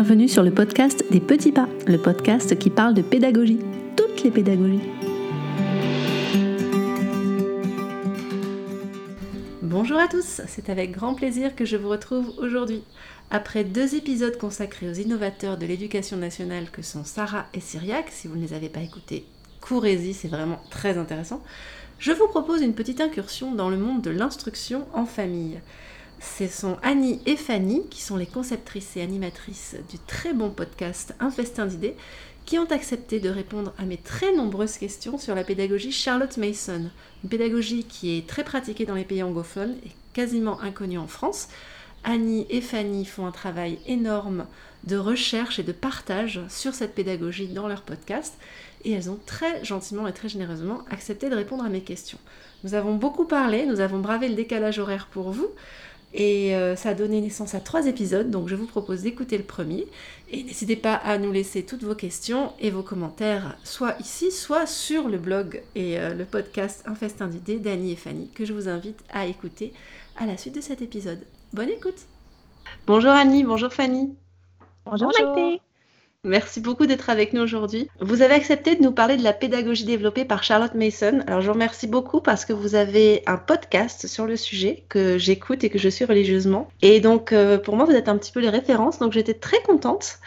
Bienvenue sur le podcast des petits pas, le podcast qui parle de pédagogie, toutes les pédagogies. Bonjour à tous, c'est avec grand plaisir que je vous retrouve aujourd'hui. Après deux épisodes consacrés aux innovateurs de l'éducation nationale que sont Sarah et Syriac, si vous ne les avez pas écoutés, courez-y, c'est vraiment très intéressant. Je vous propose une petite incursion dans le monde de l'instruction en famille. Ce sont Annie et Fanny, qui sont les conceptrices et animatrices du très bon podcast Un festin d'idées, qui ont accepté de répondre à mes très nombreuses questions sur la pédagogie Charlotte Mason, une pédagogie qui est très pratiquée dans les pays anglophones et quasiment inconnue en France. Annie et Fanny font un travail énorme de recherche et de partage sur cette pédagogie dans leur podcast et elles ont très gentiment et très généreusement accepté de répondre à mes questions. Nous avons beaucoup parlé, nous avons bravé le décalage horaire pour vous. Et euh, ça a donné naissance à trois épisodes, donc je vous propose d'écouter le premier. Et n'hésitez pas à nous laisser toutes vos questions et vos commentaires, soit ici, soit sur le blog et euh, le podcast Un festin d'idées d'Annie et Fanny, que je vous invite à écouter à la suite de cet épisode. Bonne écoute Bonjour Annie, bonjour Fanny Bonjour, Maïté Merci beaucoup d'être avec nous aujourd'hui. Vous avez accepté de nous parler de la pédagogie développée par Charlotte Mason. Alors je vous remercie beaucoup parce que vous avez un podcast sur le sujet que j'écoute et que je suis religieusement. Et donc euh, pour moi vous êtes un petit peu les références. Donc j'étais très contente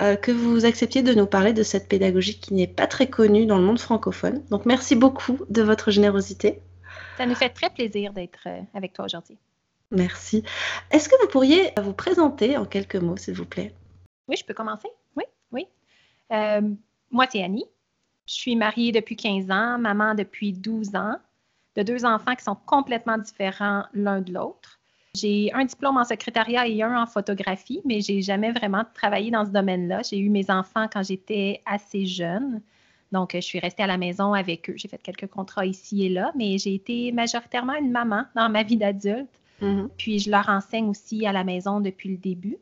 euh, que vous acceptiez de nous parler de cette pédagogie qui n'est pas très connue dans le monde francophone. Donc merci beaucoup de votre générosité. Ça nous fait très plaisir d'être euh, avec toi aujourd'hui. Merci. Est-ce que vous pourriez vous présenter en quelques mots, s'il vous plaît? Oui, je peux commencer. Euh, moi, c'est Annie. Je suis mariée depuis 15 ans, maman depuis 12 ans, de deux enfants qui sont complètement différents l'un de l'autre. J'ai un diplôme en secrétariat et un en photographie, mais j'ai jamais vraiment travaillé dans ce domaine-là. J'ai eu mes enfants quand j'étais assez jeune. Donc, je suis restée à la maison avec eux. J'ai fait quelques contrats ici et là, mais j'ai été majoritairement une maman dans ma vie d'adulte. Mm-hmm. Puis, je leur enseigne aussi à la maison depuis le début.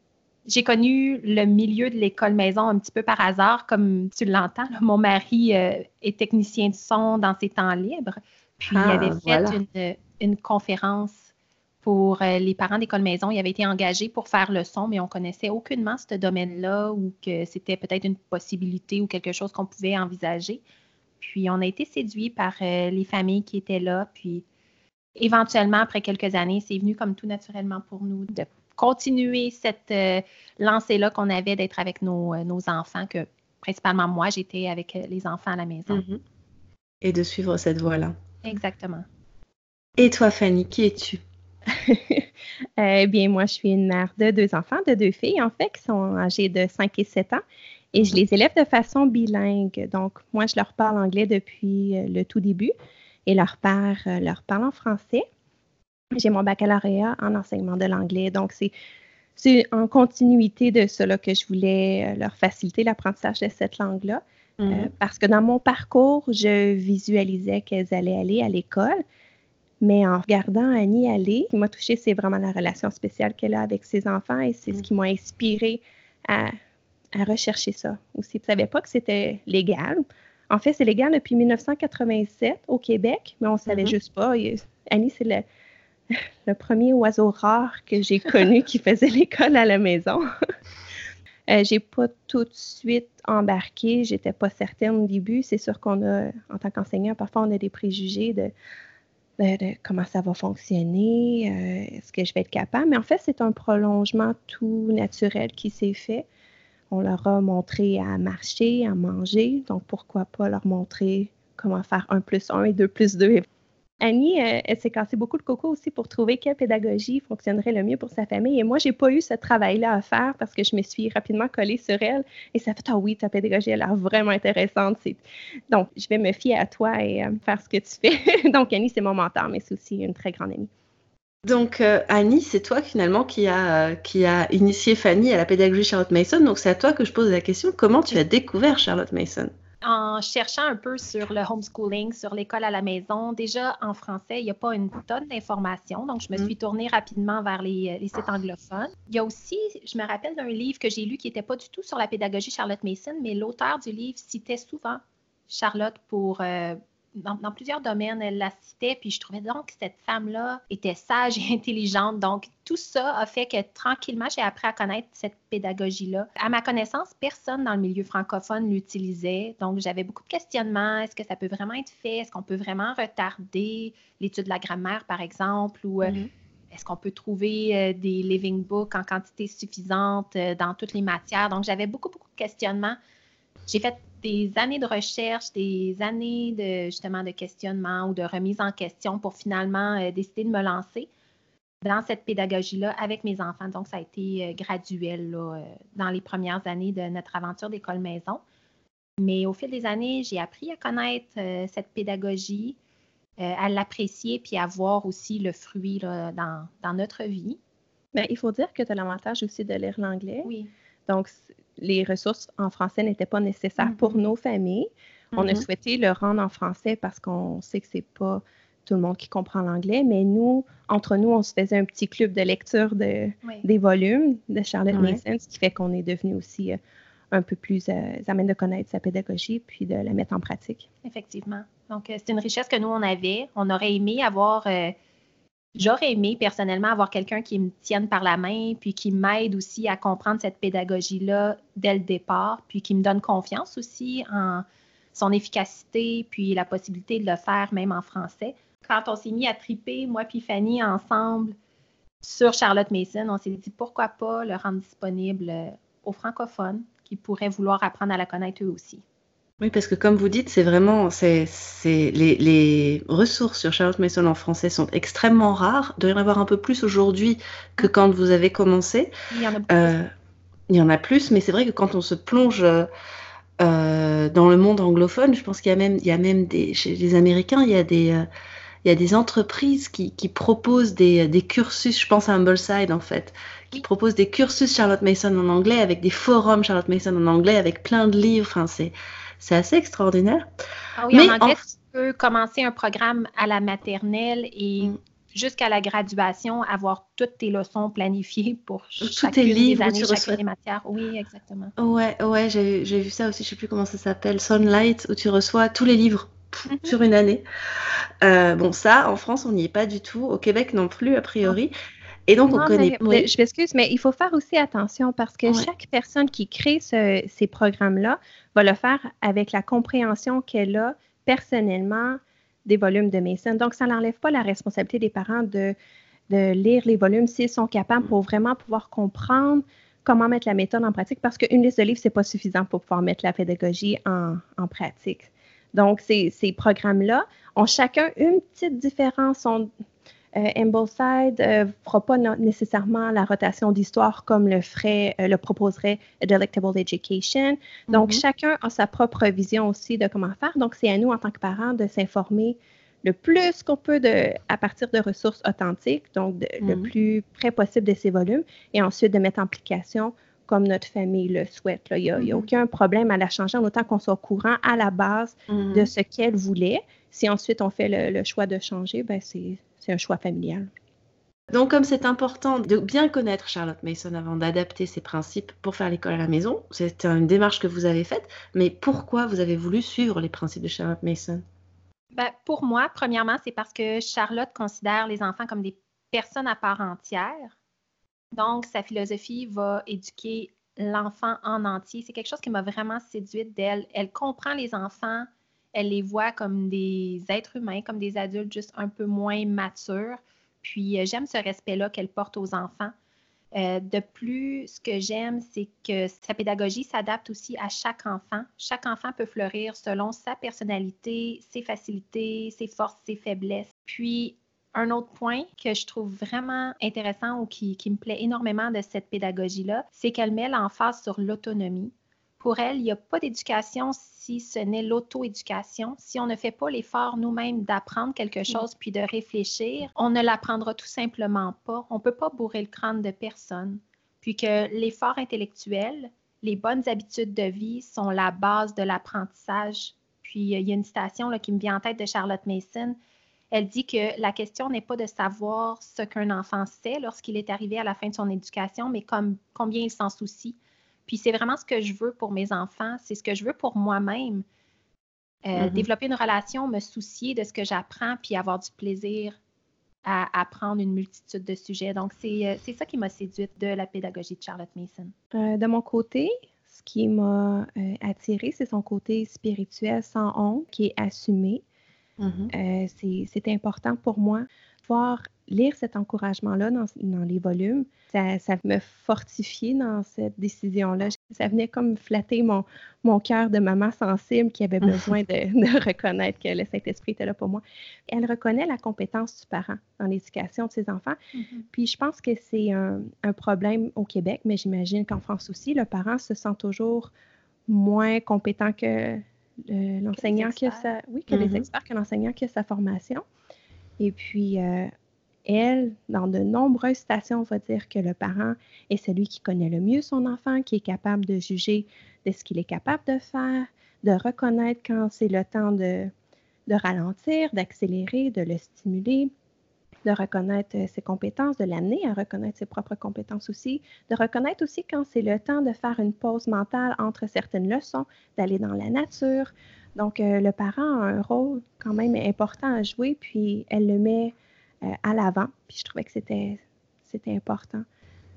J'ai connu le milieu de l'école maison un petit peu par hasard, comme tu l'entends. Mon mari euh, est technicien de son dans ses temps libres. Puis il avait ah, fait une, conférence pour euh, les parents d'école maison. Il avait été engagé pour faire le son, mais on connaissait aucunement ce domaine-là ou que c'était peut-être une possibilité ou quelque chose qu'on pouvait envisager. Puis on a été séduits par euh, les familles qui étaient là. Puis éventuellement, après quelques années, c'est venu comme tout naturellement pour nous de continuer cette euh, lancée-là qu'on avait d'être avec nos, euh, nos, enfants, que principalement moi, j'étais avec euh, les enfants à la maison. Mhm. Et de suivre cette voie-là. Exactement. Et toi, Fanny, qui es-tu? eh bien, moi, je suis une mère de deux enfants, de deux filles, en fait, qui sont âgées de 5 et 7 ans. Et je mhm. les élève de façon bilingue. Donc, moi, je leur parle anglais depuis le tout début et leur père leur parle en français. J'ai mon baccalauréat en enseignement de l'anglais. Donc, c'est en continuité de cela que je voulais euh, leur faciliter l'apprentissage de cette langue-là. Euh, mm-hmm. parce que dans mon parcours, je visualisais qu'elles allaient aller à l'école. Mais en regardant Annie aller, ce qui m'a touchée, c'est vraiment la relation spéciale qu'elle a avec ses enfants et c'est ce qui m'a inspiré à, rechercher ça aussi. Je ne savais pas que c'était légal. En fait, c'est légal depuis 1987 au Québec, mais on ne savait mm-hmm. juste pas. Annie, c'est le, le premier oiseau rare que j'ai connu qui faisait l'école à la maison. euh, j'ai pas tout de suite embarqué, j'étais pas certaine au début. C'est sûr qu'on a, en tant qu'enseignant, parfois on a des préjugés de, comment ça va fonctionner, euh, est-ce que je vais être capable. Mais en fait, c'est un prolongement tout naturel qui s'est fait. On leur a montré à marcher, à manger, donc pourquoi pas leur montrer comment faire un plus un et deux plus deux Annie, euh, elle s'est cassé beaucoup de coco aussi pour trouver quelle pédagogie fonctionnerait le mieux pour sa famille. Et moi, j'ai pas eu ce travail-là à faire parce que je me suis rapidement collée sur elle. Et ça fait, ah oui, ta pédagogie a l'air vraiment intéressante. Donc, je vais me fier à toi et euh, faire ce que tu fais. Donc, Annie, c'est mon mentor, mais c'est aussi une très grande amie. Donc, euh, Annie, c'est toi finalement qui a, qui a initié Fanny à la pédagogie Charlotte Mason. Donc, c'est à toi que je pose la question. Comment tu as découvert Charlotte Mason? En cherchant un peu sur le homeschooling, sur l'école à la maison, déjà en français, il n'y a pas une tonne d'informations. Donc, je me mm. suis tournée rapidement vers les, sites anglophones. Il y a aussi, je me rappelle d'un livre que j'ai lu qui n'était pas du tout sur la pédagogie Charlotte Mason, mais l'auteur du livre citait souvent Charlotte pour euh, dans, plusieurs domaines, elle la citait, puis je trouvais donc que cette femme-là était sage et intelligente. Donc, tout ça a fait que tranquillement, j'ai appris à connaître cette pédagogie-là. À ma connaissance, personne dans le milieu francophone l'utilisait. Donc, j'avais beaucoup de questionnements. Est-ce que ça peut vraiment être fait? Est-ce qu'on peut vraiment retarder l'étude de la grammaire, par exemple? Ou euh, mm-hmm. est-ce qu'on peut trouver euh, des living books en quantité suffisante euh, dans toutes les matières? Donc, j'avais beaucoup, beaucoup de questionnements. J'ai fait des années de recherche, des années de justement de questionnement ou de remise en question pour finalement euh, décider de me lancer dans cette pédagogie-là avec mes enfants. Donc, ça a été euh, graduel euh, dans les premières années de notre aventure d'école maison. Mais au fil des années, j'ai appris à connaître cette pédagogie, à l'apprécier, puis à voir aussi le fruit dans, dans, notre vie. Bien, il faut dire que tu as l'avantage aussi de lire l'anglais. Oui. Donc, les ressources en français n'étaient pas nécessaires pour mm-hmm. nos familles. On a mm-hmm. souhaité le rendre en français parce qu'on sait que c'est pas tout le monde qui comprend l'anglais, mais nous, entre nous, on se faisait un petit club de lecture de, des volumes de Charlotte Mason, ce qui fait qu'on est devenu aussi euh, un peu plus euh, amène de connaître sa pédagogie puis de la mettre en pratique. Effectivement. Donc, euh, c'est une richesse que nous, on avait. On aurait aimé avoir J'aurais aimé personnellement avoir quelqu'un qui me tienne par la main, puis qui m'aide aussi à comprendre cette pédagogie-là dès le départ, puis qui me donne confiance aussi en son efficacité, puis la possibilité de le faire même en français. Quand on s'est mis à triper, moi puis Fanny, ensemble, sur Charlotte Mason, on s'est dit pourquoi pas le rendre disponible aux francophones qui pourraient vouloir apprendre à la connaître eux aussi. Oui, parce que comme vous dites, c'est vraiment, c'est, les, les, ressources sur Charlotte Mason en français sont extrêmement rares. Il doit y en avoir un peu plus aujourd'hui que quand vous avez commencé. Il y en a plus. Euh, il y en a plus, mais c'est vrai que quand on se plonge euh, dans le monde anglophone, je pense qu'il y a même, il y a même des, chez les Américains, il y a des, euh, il y a des entreprises qui, qui proposent des, des, cursus. Je pense à Humbleside en fait, qui proposent des cursus Charlotte Mason en anglais avec des forums Charlotte Mason en anglais avec plein de livres. Enfin, c'est c'est assez extraordinaire. Ah oui, Mais en anglais, tu peux commencer un programme à la maternelle et mm. jusqu'à la graduation, avoir toutes tes leçons planifiées pour toutes tes livres, des années, chacune des matières. Oui, exactement. Ouais, ouais, j'ai vu ça aussi, je ne sais plus comment ça s'appelle, Sunlight, où tu reçois tous les livres mm-hmm. sur une année. Euh, bon, ça, en France, on n'y est pas du tout. Au Québec non plus, a priori. Et donc, on connaît. Je m'excuse, mais il faut faire aussi attention parce que chaque personne qui crée ces programmes-là va le faire avec la compréhension qu'elle a personnellement des volumes de Mason. Donc, ça n'enlève pas la responsabilité des parents de, de lire les volumes s'ils sont capables pour vraiment pouvoir comprendre comment mettre la méthode en pratique parce qu'une liste de livres, ce n'est pas suffisant pour pouvoir mettre la pédagogie en, en pratique. Donc, ces, ces programmes-là ont chacun une petite différence. Ambleside ne euh, fera pas nécessairement la rotation d'histoire comme le ferait, euh, le proposerait Delectable Education. Donc, mm-hmm. chacun a sa propre vision aussi de comment faire. Donc, c'est à nous, en tant que parents, de s'informer le plus qu'on peut de, à partir de ressources authentiques, donc le mm-hmm. plus près possible de ces volumes, et ensuite de mettre en application comme notre famille le souhaite. Il n'y a, mm-hmm. aucun problème à la changer en autant qu'on soit au courant à la base de ce qu'elle voulait. Si ensuite on fait le, le choix de changer, ben c'est un choix familial. Donc, comme c'est important de bien connaître Charlotte Mason avant d'adapter ses principes pour faire l'école à la maison, c'est une démarche que vous avez faite, mais pourquoi vous avez voulu suivre les principes de Charlotte Mason? Ben, pour moi, premièrement, c'est parce que Charlotte considère les enfants comme des personnes à part entière. Donc, sa philosophie va éduquer l'enfant en entier. C'est quelque chose qui m'a vraiment séduite d'elle. Elle comprend les enfants elle les voit comme des êtres humains, comme des adultes juste un peu moins matures. Puis euh, j'aime ce respect-là qu'elle porte aux enfants. Euh, de plus, ce que j'aime, c'est que sa pédagogie s'adapte aussi à chaque enfant. Chaque enfant peut fleurir selon sa personnalité, ses facilités, ses forces, ses faiblesses. Puis, un autre point que je trouve vraiment intéressant ou qui, qui me plaît énormément de cette pédagogie-là, c'est qu'elle met l'emphase sur l'autonomie. Pour elle, il n'y a pas d'éducation si ce n'est l'auto-éducation. Si on ne fait pas l'effort nous-mêmes d'apprendre quelque mm. chose puis de réfléchir, on ne l'apprendra tout simplement pas. On ne peut pas bourrer le crâne de personne. Puis que l'effort intellectuel, les bonnes habitudes de vie sont la base de l'apprentissage. Puis il y a une citation là, qui me vient en tête de Charlotte Mason. Elle dit que la question n'est pas de savoir ce qu'un enfant sait lorsqu'il est arrivé à la fin de son éducation, mais comme, combien il s'en soucie. Puis c'est vraiment ce que je veux pour mes enfants, c'est ce que je veux pour moi-même. Euh, développer une relation, me soucier de ce que j'apprends, puis avoir du plaisir à apprendre une multitude de sujets. Donc, c'est ça qui m'a séduite de la pédagogie de Charlotte Mason. de mon côté, ce qui m'a attirée, c'est son côté spirituel sans honte, qui est assumé. Mm-hmm. c'est important pour moi. Voir lire cet encouragement-là dans, les volumes, ça, ça, me fortifiait dans cette décision-là. Ça venait comme flatter mon, mon cœur de maman sensible qui avait besoin de, reconnaître que le Saint-Esprit était là pour moi. Elle reconnaît la compétence du parent dans l'éducation de ses enfants. Mm-hmm. Puis je pense que c'est un, problème au Québec, mais j'imagine qu'en France aussi, le parent se sent toujours moins compétent que l'enseignant qui a sa, oui, que les mm-hmm. experts, que l'enseignant qui a sa formation. Et puis, euh, elle, dans de nombreuses stations, va dire que le parent est celui qui connaît le mieux son enfant, qui est capable de juger de ce qu'il est capable de faire, de reconnaître quand c'est le temps de, ralentir, d'accélérer, de le stimuler, de reconnaître euh, ses compétences, de l'amener à reconnaître ses propres compétences aussi, de reconnaître aussi quand c'est le temps de faire une pause mentale entre certaines leçons, d'aller dans la nature. Donc, euh, le parent a un rôle quand même important à jouer, puis elle le met à l'avant. Puis je trouvais que c'était, c'était important.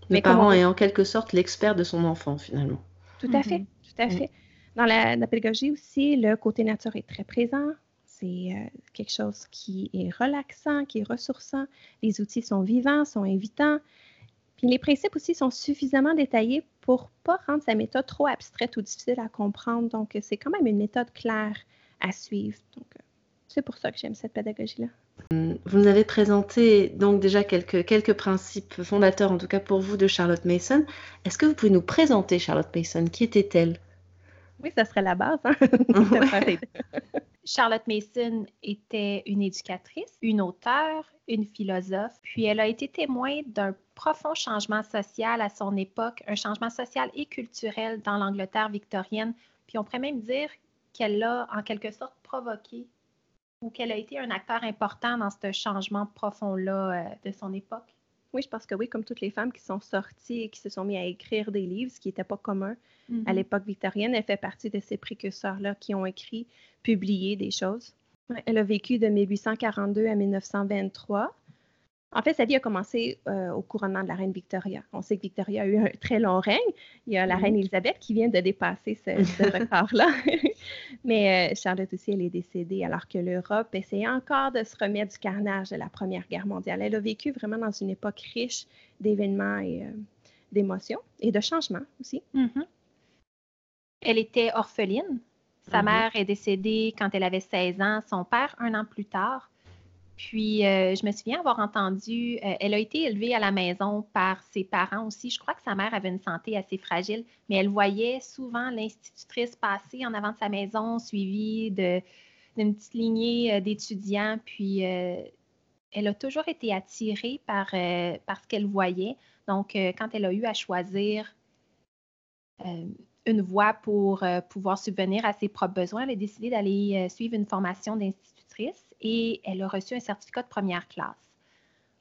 Le Mais parent est en quelque sorte l'expert de son enfant, finalement. Tout à fait, mhm. tout à fait. Dans la, pédagogie aussi, le côté nature est très présent. C'est euh, quelque chose qui est relaxant, qui est ressourçant. Les outils sont vivants, sont invitants. Puis les principes aussi sont suffisamment détaillés pour pas rendre sa méthode trop abstraite ou difficile à comprendre. Donc, c'est quand même une méthode claire à suivre. Donc, euh, c'est pour ça que j'aime cette pédagogie-là. Vous nous avez présenté donc déjà quelques, quelques principes fondateurs, en tout cas pour vous, de Charlotte Mason. Est-ce que vous pouvez nous présenter Charlotte Mason? Qui était-elle? Oui, ça serait la base. Hein. Charlotte Mason était une éducatrice, une auteure, une philosophe, puis elle a été témoin d'un profond changement social à son époque, un changement social et culturel dans l'Angleterre victorienne. Puis on pourrait même dire qu'elle l'a en quelque sorte provoqué ou qu'elle a été un acteur important dans ce changement profond-là euh, de son époque? Oui, je pense que oui, comme toutes les femmes qui sont sorties et qui se sont mis à écrire des livres, ce qui n'était pas commun à mm-hmm. l'époque victorienne, elle fait partie de ces précurseurs-là qui ont écrit, publié des choses. Elle a vécu de 1842 à 1923. En fait, sa vie a commencé euh, au couronnement de la reine Victoria. On sait que Victoria a eu un très long règne. Il y a la reine Elisabeth qui vient de dépasser ce, record-là. Mais euh, Charlotte aussi, elle est décédée alors que l'Europe essayait encore de se remettre du carnage de la Première Guerre mondiale. Elle a vécu vraiment dans une époque riche d'événements et euh, d'émotions et de changements aussi. Mm-hmm. Elle était orpheline. Sa mm-hmm. mère est décédée quand elle avait 16 ans, son père un an plus tard. Puis, euh, je me souviens avoir entendu, euh, elle a été élevée à la maison par ses parents aussi. Je crois que sa mère avait une santé assez fragile, mais elle voyait souvent l'institutrice passer en avant de sa maison, suivie d'une petite lignée euh, d'étudiants. Puis, elle a toujours été attirée par, par ce qu'elle voyait. Donc, quand elle a eu à choisir une voie pour pouvoir subvenir à ses propres besoins, elle a décidé d'aller suivre une formation d'institutrice et elle a reçu un certificat de première classe.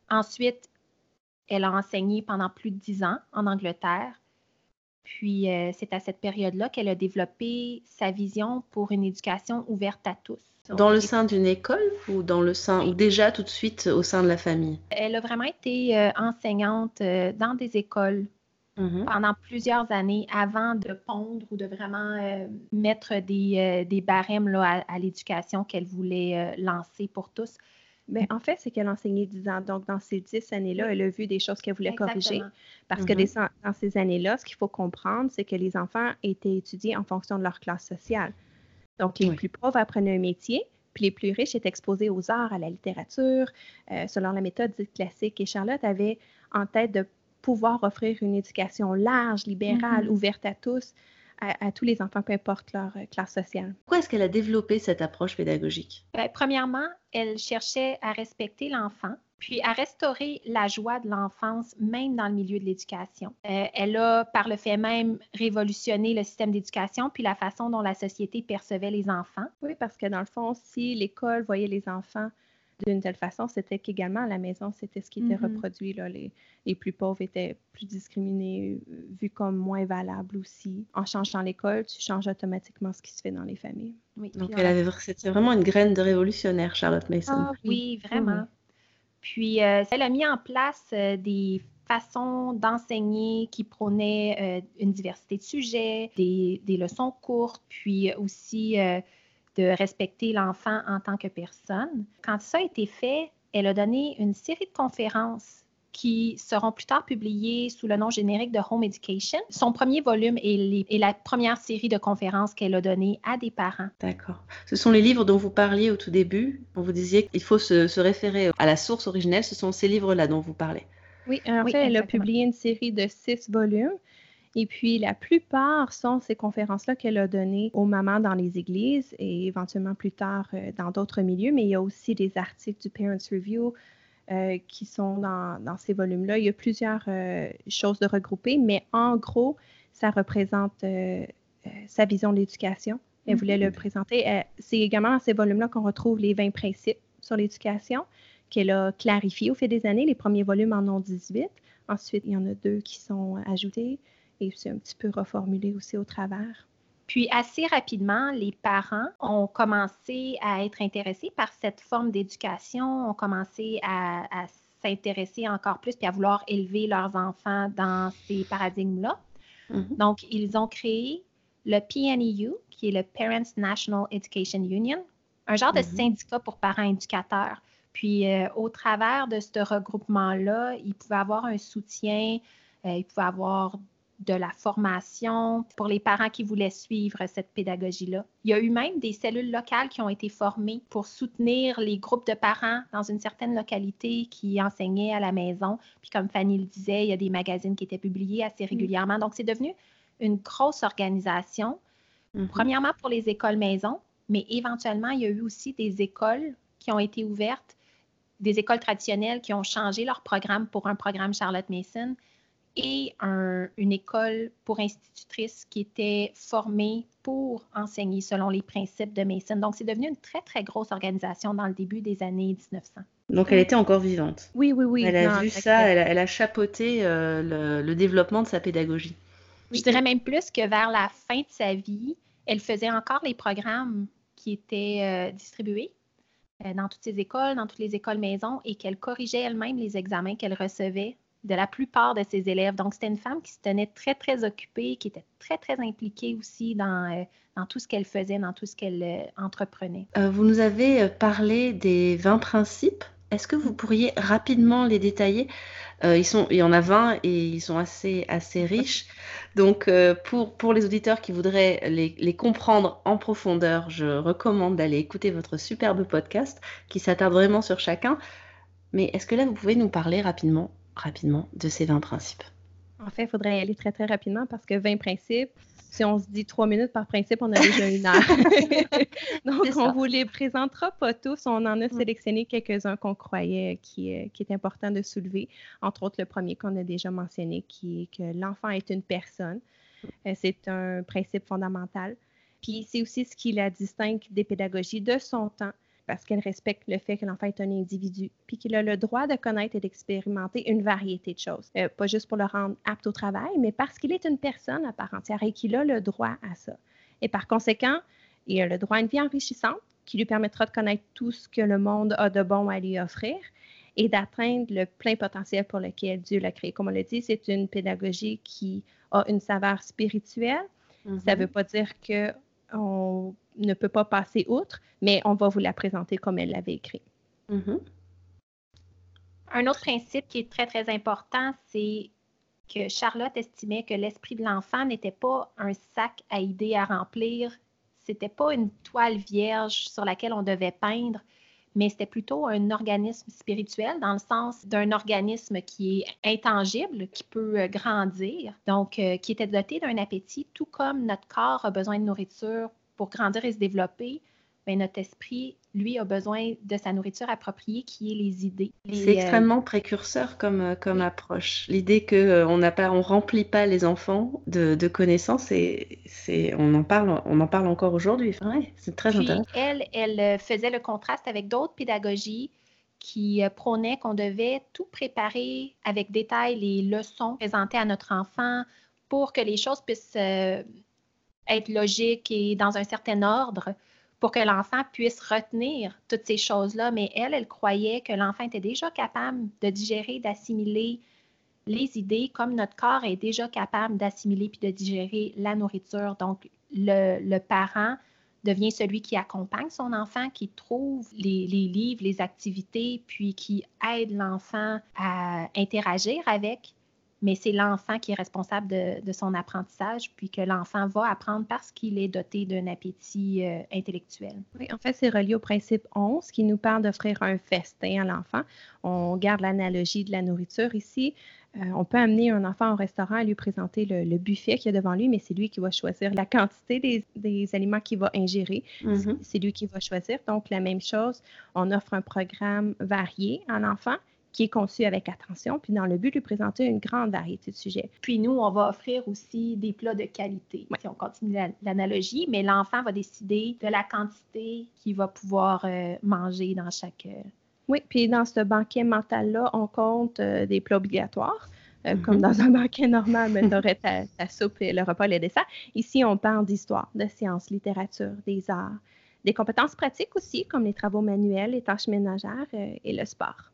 Ensuite, elle a enseigné pendant plus de dix ans en Angleterre. Puis, euh, c'est à cette période-là qu'elle a développé sa vision pour une éducation ouverte à tous. Dans le sein d'une école ou dans le sein ou déjà tout de suite au sein de la famille? Elle a vraiment été euh, enseignante euh, dans des écoles Mm-hmm. pendant plusieurs années avant de pondre ou de vraiment euh, mettre des, euh, des barèmes là, à, l'éducation qu'elle voulait euh, lancer pour tous. Mais en fait, c'est qu'elle enseignait 10 ans. Donc, dans ces 10 années-là, elle a vu des choses qu'elle voulait corriger. Parce que mm-hmm. dans ces années-là, ce qu'il faut comprendre, c'est que les enfants étaient étudiés en fonction de leur classe sociale. Donc, les plus pauvres apprenaient un métier, puis les plus riches étaient exposés aux arts, à la littérature, selon la méthode dite classique. Et Charlotte avait en tête de pouvoir offrir une éducation large, libérale, mm-hmm. ouverte à tous, à, tous les enfants, peu importe leur euh, classe sociale. Pourquoi est-ce qu'elle a développé cette approche pédagogique? Ben, premièrement, elle cherchait à respecter l'enfant, puis à restaurer la joie de l'enfance, même dans le milieu de l'éducation. Euh, elle a, par le fait même, révolutionné le système d'éducation, puis la façon dont la société percevait les enfants. Oui, parce que dans le fond, si l'école voyait les enfants d'une telle façon, c'était qu'également à la maison, c'était ce qui était Mhm. reproduit. Là. Les, les plus pauvres étaient plus discriminés, euh, vus comme moins valables aussi. En changeant l'école, tu changes automatiquement ce qui se fait dans les familles. Oui, Donc, elle avait, c'était vraiment une graine de révolutionnaire, Charlotte Mason. Ah oui, vraiment. Puis, euh, elle a mis en place euh, des façons d'enseigner qui prônaient euh, une diversité de sujets, des, des leçons courtes, puis aussi euh, de respecter l'enfant en tant que personne. Quand ça a été fait, elle a donné une série de conférences qui seront plus tard publiées sous le nom générique de Home Education. Son premier volume est, les- est la première série de conférences qu'elle a données à des parents. D'accord. Ce sont les livres dont vous parliez au tout début, quand vous disiez qu'il faut se, se référer à la source originelle. Ce sont ces livres-là dont vous parlez. Oui, en Oui, fait, elle a publié une série de six volumes. Et puis, la plupart sont ces conférences-là qu'elle a données aux mamans dans les églises et éventuellement plus tard euh, dans d'autres milieux. Mais il y a aussi des articles du Parents Review euh, qui sont dans, dans ces volumes-là. Il y a plusieurs euh, choses de regrouper, mais en gros, ça représente euh, sa vision de l'éducation. Elle voulait le présenter. Euh, C'est également dans ces volumes-là qu'on retrouve les 20 principes sur l'éducation qu'elle a clarifiés au fil des années. Les premiers volumes en ont 18. Ensuite, il y en a deux qui sont ajoutés et c'est un petit peu reformulé aussi au travers. Puis assez rapidement, les parents ont commencé à être intéressés par cette forme d'éducation, ont commencé à, à s'intéresser encore plus puis à vouloir élever leurs enfants dans ces paradigmes-là. Mhm. Donc, ils ont créé le PNEU, qui est le Parents National Education Union, un genre de Mhm. syndicat pour parents éducateurs. Puis, euh, au travers de ce regroupement-là, ils pouvaient avoir un soutien, euh, ils pouvaient avoir de la formation pour les parents qui voulaient suivre cette pédagogie-là. Il y a eu même des cellules locales qui ont été formées pour soutenir les groupes de parents dans une certaine localité qui enseignaient à la maison. Puis comme Fanny le disait, il y a des magazines qui étaient publiés assez régulièrement. Donc, c'est devenu une grosse organisation, Mhm. premièrement pour les écoles maison, mais éventuellement, il y a eu aussi des écoles qui ont été ouvertes, des écoles traditionnelles qui ont changé leur programme pour un programme Charlotte Mason et un- une école pour institutrices qui était formée pour enseigner selon les principes de Mason. Donc, c'est devenu une très, très grosse organisation dans le début des années 1900. Donc, elle était encore vivante. Oui, oui, oui. elle a non, vu ça, elle a, elle a chapeauté euh, le, le développement de sa pédagogie. Je dirais même plus que vers la fin de sa vie, elle faisait encore les programmes qui étaient euh, distribués euh, dans toutes ses écoles, dans toutes les écoles maison, et qu'elle corrigeait elle-même les examens qu'elle recevait de la plupart de ses élèves. Donc, c'était une femme qui se tenait très, très occupée, qui était très, très impliquée aussi dans, euh, dans tout ce qu'elle faisait, dans tout ce qu'elle euh, entreprenait. Euh, vous nous avez parlé des 20 principes. Est-ce que vous pourriez rapidement les détailler? Ils sont, Il y en a 20 et ils sont assez, assez riches. Donc, pour, pour les auditeurs qui voudraient les, les comprendre en profondeur, je recommande d'aller écouter votre superbe podcast qui s'attarde vraiment sur chacun. Mais est-ce que là, vous pouvez nous parler rapidement, rapidement de ces 20 principes En fait, il faudrait y aller très, très rapidement parce que 20 principes, si on se dit trois minutes par principe, on a déjà une heure. Donc, on ça. vous les présentera pas tous. On en a Mm. sélectionné quelques-uns qu'on croyait qui, euh, qui est important de soulever. Entre autres, le premier qu'on a déjà mentionné, qui est que l'enfant est une personne. Euh, C'est un principe fondamental. Puis, c'est aussi ce qui la distingue des pédagogies de son temps parce qu'elle respecte le fait que l'enfant est un individu, puis qu'il a le droit de connaître et d'expérimenter une variété de choses. Euh, pas juste pour le rendre apte au travail, mais parce qu'il est une personne à part entière et qu'il a le droit à ça. Et par conséquent, il a le droit à une vie enrichissante qui lui permettra de connaître tout ce que le monde a de bon à lui offrir et d'atteindre le plein potentiel pour lequel Dieu l'a créé. Comme on l'a dit, c'est une pédagogie qui a une saveur spirituelle. Ça ne veut pas dire que on ne peut pas passer outre, mais on va vous la présenter comme elle l'avait écrit. Mhm. Un autre principe qui est très, très important, c'est que Charlotte estimait que l'esprit de l'enfant n'était pas un sac à idées à remplir, c'était pas une toile vierge sur laquelle on devait peindre, mais c'était plutôt un organisme spirituel dans le sens d'un organisme qui est intangible, qui peut euh, grandir, donc euh, qui était doté d'un appétit, tout comme notre corps a besoin de nourriture pour grandir et se développer. Mais notre esprit, lui, a besoin de sa nourriture appropriée, qui est les idées. C'est euh, extrêmement précurseur comme, euh, approche. L'idée que euh, n'a pas, on remplit pas les enfants de, de connaissances, et c'est, on en parle, on en parle encore aujourd'hui. Ouais, c'est très Puis intéressant. elle, elle euh, faisait le contraste avec d'autres pédagogies qui prônait qu'on devait tout préparer avec détail les leçons présentées à notre enfant pour que les choses puissent euh, être logiques et dans un certain ordre pour que l'enfant puisse retenir toutes ces choses-là. Mais elle, elle croyait que l'enfant était déjà capable de digérer, d'assimiler les idées, comme notre corps est déjà capable d'assimiler puis de digérer la nourriture. Donc, le, parent devient celui qui accompagne son enfant, qui trouve les, les livres, les activités, puis qui aide l'enfant à interagir avec mais c'est l'enfant qui est responsable de, son apprentissage, puis que l'enfant va apprendre parce qu'il est doté d'un appétit euh, intellectuel. Oui, en fait, c'est relié au principe 11 qui nous parle d'offrir un festin à l'enfant. On garde l'analogie de la nourriture ici. Euh, on peut amener un enfant au restaurant et lui présenter le, buffet qu'il y a devant lui, mais c'est lui qui va choisir la quantité des, aliments qu'il va ingérer. Mm-hmm. C'est lui qui va choisir. Donc, la même chose, on offre un programme varié à l'enfant qui est conçu avec attention, puis dans le but de présenter une grande variété de sujets. Puis nous, on va offrir aussi des plats de qualité. Si on continue l'analogie, mais l'enfant va décider de la quantité qu'il va pouvoir euh, manger dans chaque... Euh, oui, puis dans ce banquet mental-là, on compte euh, des plats obligatoires. Comme mm-hmm. dans un banquet normal, mais tu aurais ta, soupe, et le repas, les desserts. Ici, on parle d'histoire, de sciences, littérature, des arts, des compétences pratiques aussi, comme les travaux manuels, les tâches ménagères et le sport.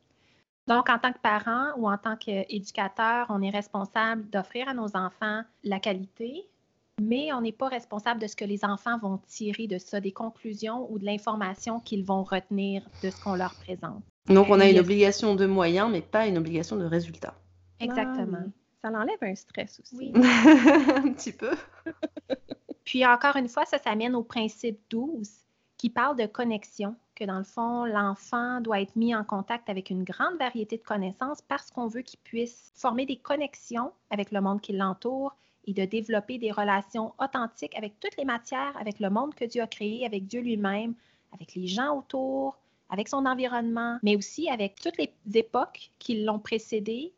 Donc, en tant que parent ou en tant qu'éducateur, on est responsable d'offrir à nos enfants la qualité, mais on n'est pas responsable de ce que les enfants vont tirer de ça, des conclusions ou de l'information qu'ils vont retenir de ce qu'on leur présente. Donc, on a une obligation de moyens, mais pas une obligation de résultat. Exactement. Ça l'enlève un stress aussi. Oui. un petit peu. Puis encore une fois, ça s'amène au principe 12 qui parle de connexion que dans le fond, l'enfant doit être mis en contact avec une grande variété de connaissances parce qu'on veut qu'il puisse former des connexions avec le monde qui l'entoure et de développer des relations authentiques avec toutes les matières, avec le monde que Dieu a créé, avec Dieu lui-même, avec les gens autour, avec son environnement, mais aussi avec toutes les époques qui l'ont précédé,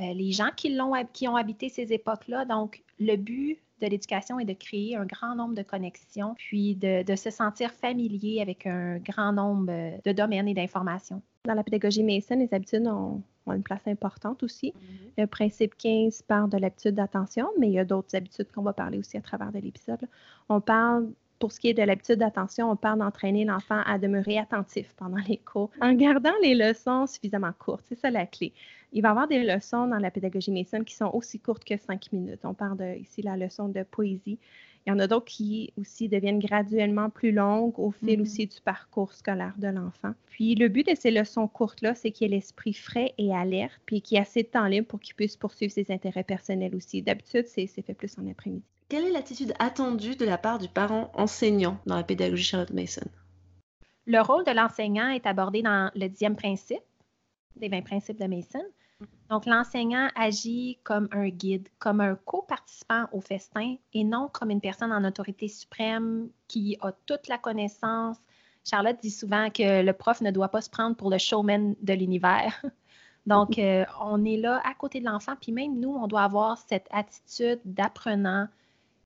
euh, les gens qui, l'ont, qui ont habité ces époques-là. Donc, le but de l'éducation est de créer un grand nombre de connexions, puis de, se sentir familier avec un grand nombre de domaines et d'informations. Dans la pédagogie Mason, les habitudes ont, une place importante aussi. Mm-hmm. Le principe 15 parle de l'habitude d'attention, mais il y a d'autres habitudes qu'on va parler aussi à travers de l'épisode. On parle pour ce qui est de l'habitude d'attention, on parle d'entraîner l'enfant à demeurer attentif pendant les cours en gardant les leçons suffisamment courtes. C'est ça la clé. Il va y avoir des leçons dans la pédagogie Mason qui sont aussi courtes que cinq minutes. On parle de, ici la leçon de poésie. Il y en a d'autres qui aussi deviennent graduellement plus longues au fil mm-hmm. aussi du parcours scolaire de l'enfant. Puis le but de ces leçons courtes-là, c'est qu'il ait l'esprit frais et alerte, puis qu'il y ait assez de temps libre pour qu'il puisse poursuivre ses intérêts personnels aussi. D'habitude, c'est fait plus en après-midi. Quelle est l'attitude attendue de la part du parent enseignant dans la pédagogie Charlotte Mason? Le rôle de l'enseignant est abordé dans le dixième principe des 20 principes de Mason. Donc, l'enseignant agit comme un guide, comme un co-participant au festin et non comme une personne en autorité suprême qui a toute la connaissance. Charlotte dit souvent que le prof ne doit pas se prendre pour le showman de l'univers. Donc, euh, on est là à côté de l'enfant, puis même nous, on doit avoir cette attitude d'apprenant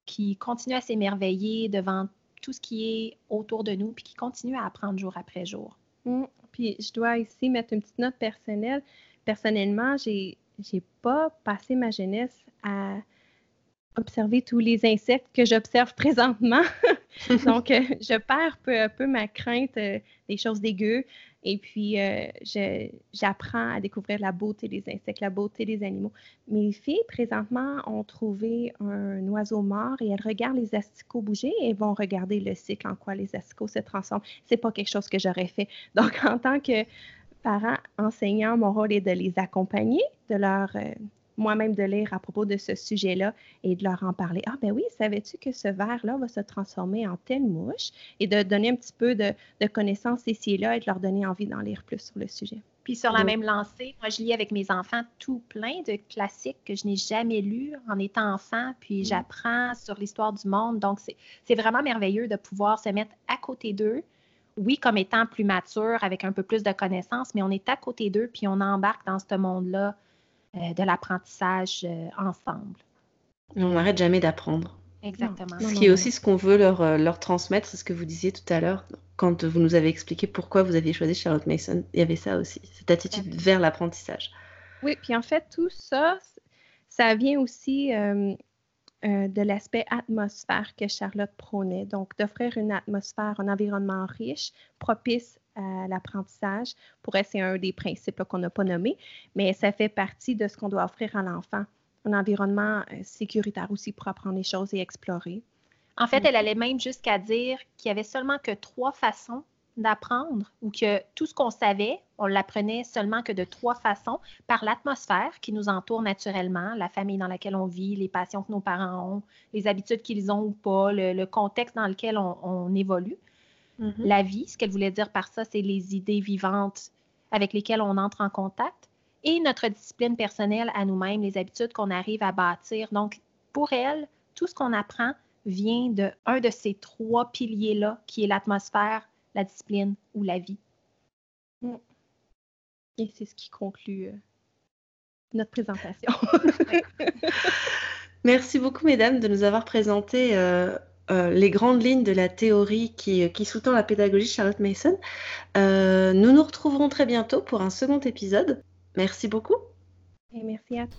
qui continue à s'émerveiller devant tout ce qui est autour de nous, puis qui continue à apprendre jour après jour. Mm. Puis je dois ici mettre une petite note personnelle. Personnellement, j'ai n'ai pas passé ma jeunesse à observer tous les insectes que j'observe présentement. Donc, euh, je perds peu à peu ma crainte euh, des choses dégueu. Et puis, euh, j'apprends à découvrir la beauté des insectes, la beauté des animaux. Mes filles, présentement, ont trouvé un oiseau mort et elles regardent les asticots bouger et vont regarder le cycle en quoi les asticots se transforment. C'est pas quelque chose que j'aurais fait. Donc, en tant que parent enseignant, mon rôle est de les accompagner, de leur moi-même de lire à propos de ce sujet-là et de leur en parler. Ah ben oui, savais-tu que ce verre-là va se transformer en telle mouche? Et de donner un petit peu de, connaissances ici et là et de leur donner envie d'en lire plus sur le sujet. Puis sur la même lancée, moi, je lis avec mes enfants tout plein de classiques que je n'ai jamais lus en étant enfant, puis mm. j'apprends sur l'histoire du monde. Donc, c'est vraiment merveilleux de pouvoir se mettre à côté d'eux. Oui, comme étant plus mature, avec un peu plus de connaissances, mais on est à côté d'eux, puis on embarque dans ce monde-là euh, de l'apprentissage euh, ensemble. On n'arrête jamais d'apprendre. Exactement. ce qui est aussi ce qu'on veut leur, euh, leur transmettre, c'est ce que vous disiez tout à l'heure, quand vous nous avez expliqué pourquoi vous aviez choisi Charlotte Mason. Il y avait ça aussi, cette attitude vers l'apprentissage. Oui, puis en fait, tout ça, ça vient aussi euh, euh, de l'aspect atmosphère que Charlotte prônait. Donc, d'offrir une atmosphère, un environnement riche, propice à l'apprentissage. Pour elle, c'est un des principes qu'on n'a pas nommé, mais ça fait partie de ce qu'on doit offrir à l'enfant. Un environnement euh, sécuritaire aussi pour apprendre les choses et explorer. En fait, elle allait même jusqu'à dire qu'il y avait seulement que trois façons d'apprendre ou que tout ce qu'on savait, on l'apprenait seulement que de trois façons, par l'atmosphère qui nous entoure naturellement, la famille dans laquelle on vit, les passions que nos parents ont, les habitudes qu'ils ont ou pas, le, contexte dans lequel on, évolue. Mm-hmm. La vie, ce qu'elle voulait dire par ça, c'est les idées vivantes avec lesquelles on entre en contact et notre discipline personnelle à nous-mêmes, les habitudes qu'on arrive à bâtir. Donc, pour elle, tout ce qu'on apprend vient de un de ces trois piliers-là, qui est l'atmosphère, la discipline ou la vie. Mm. Et c'est ce qui conclut euh, notre présentation. Merci beaucoup, mesdames, de nous avoir présenté euh, euh, les grandes lignes de la théorie qui, sous-tend la pédagogie Charlotte Mason. nous nous retrouverons très bientôt pour un second épisode. Merci beaucoup. Et merci à toi.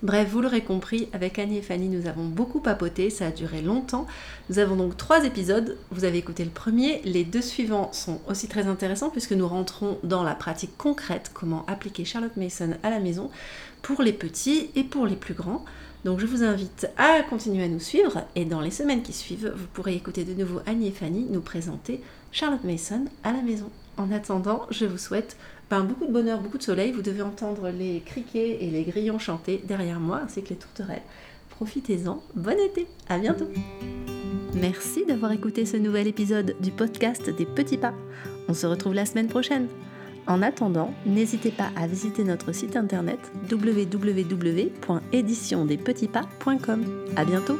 Bref, vous l'aurez compris, avec Annie et Fanny, nous avons beaucoup papoté, ça a duré longtemps. Nous avons donc trois épisodes, vous avez écouté le premier, les deux suivants sont aussi très intéressants puisque nous rentrons dans la pratique concrète, comment appliquer Charlotte Mason à la maison pour les petits et pour les plus grands. Donc je vous invite à continuer à nous suivre et dans les semaines qui suivent, vous pourrez écouter de nouveau Annie et Fanny nous présenter Charlotte Mason à la maison. En attendant, je vous souhaite beaucoup de bonheur, beaucoup de soleil. Vous devez entendre les criquets et les grillons chanter derrière moi, ainsi que les tourterelles. Profitez-en. Bon été. À bientôt. Merci d'avoir écouté ce nouvel épisode du podcast des petits pas. On se retrouve la semaine prochaine. En attendant, n'hésitez pas à visiter notre site internet www.éditiondespetitspas.com. À bientôt.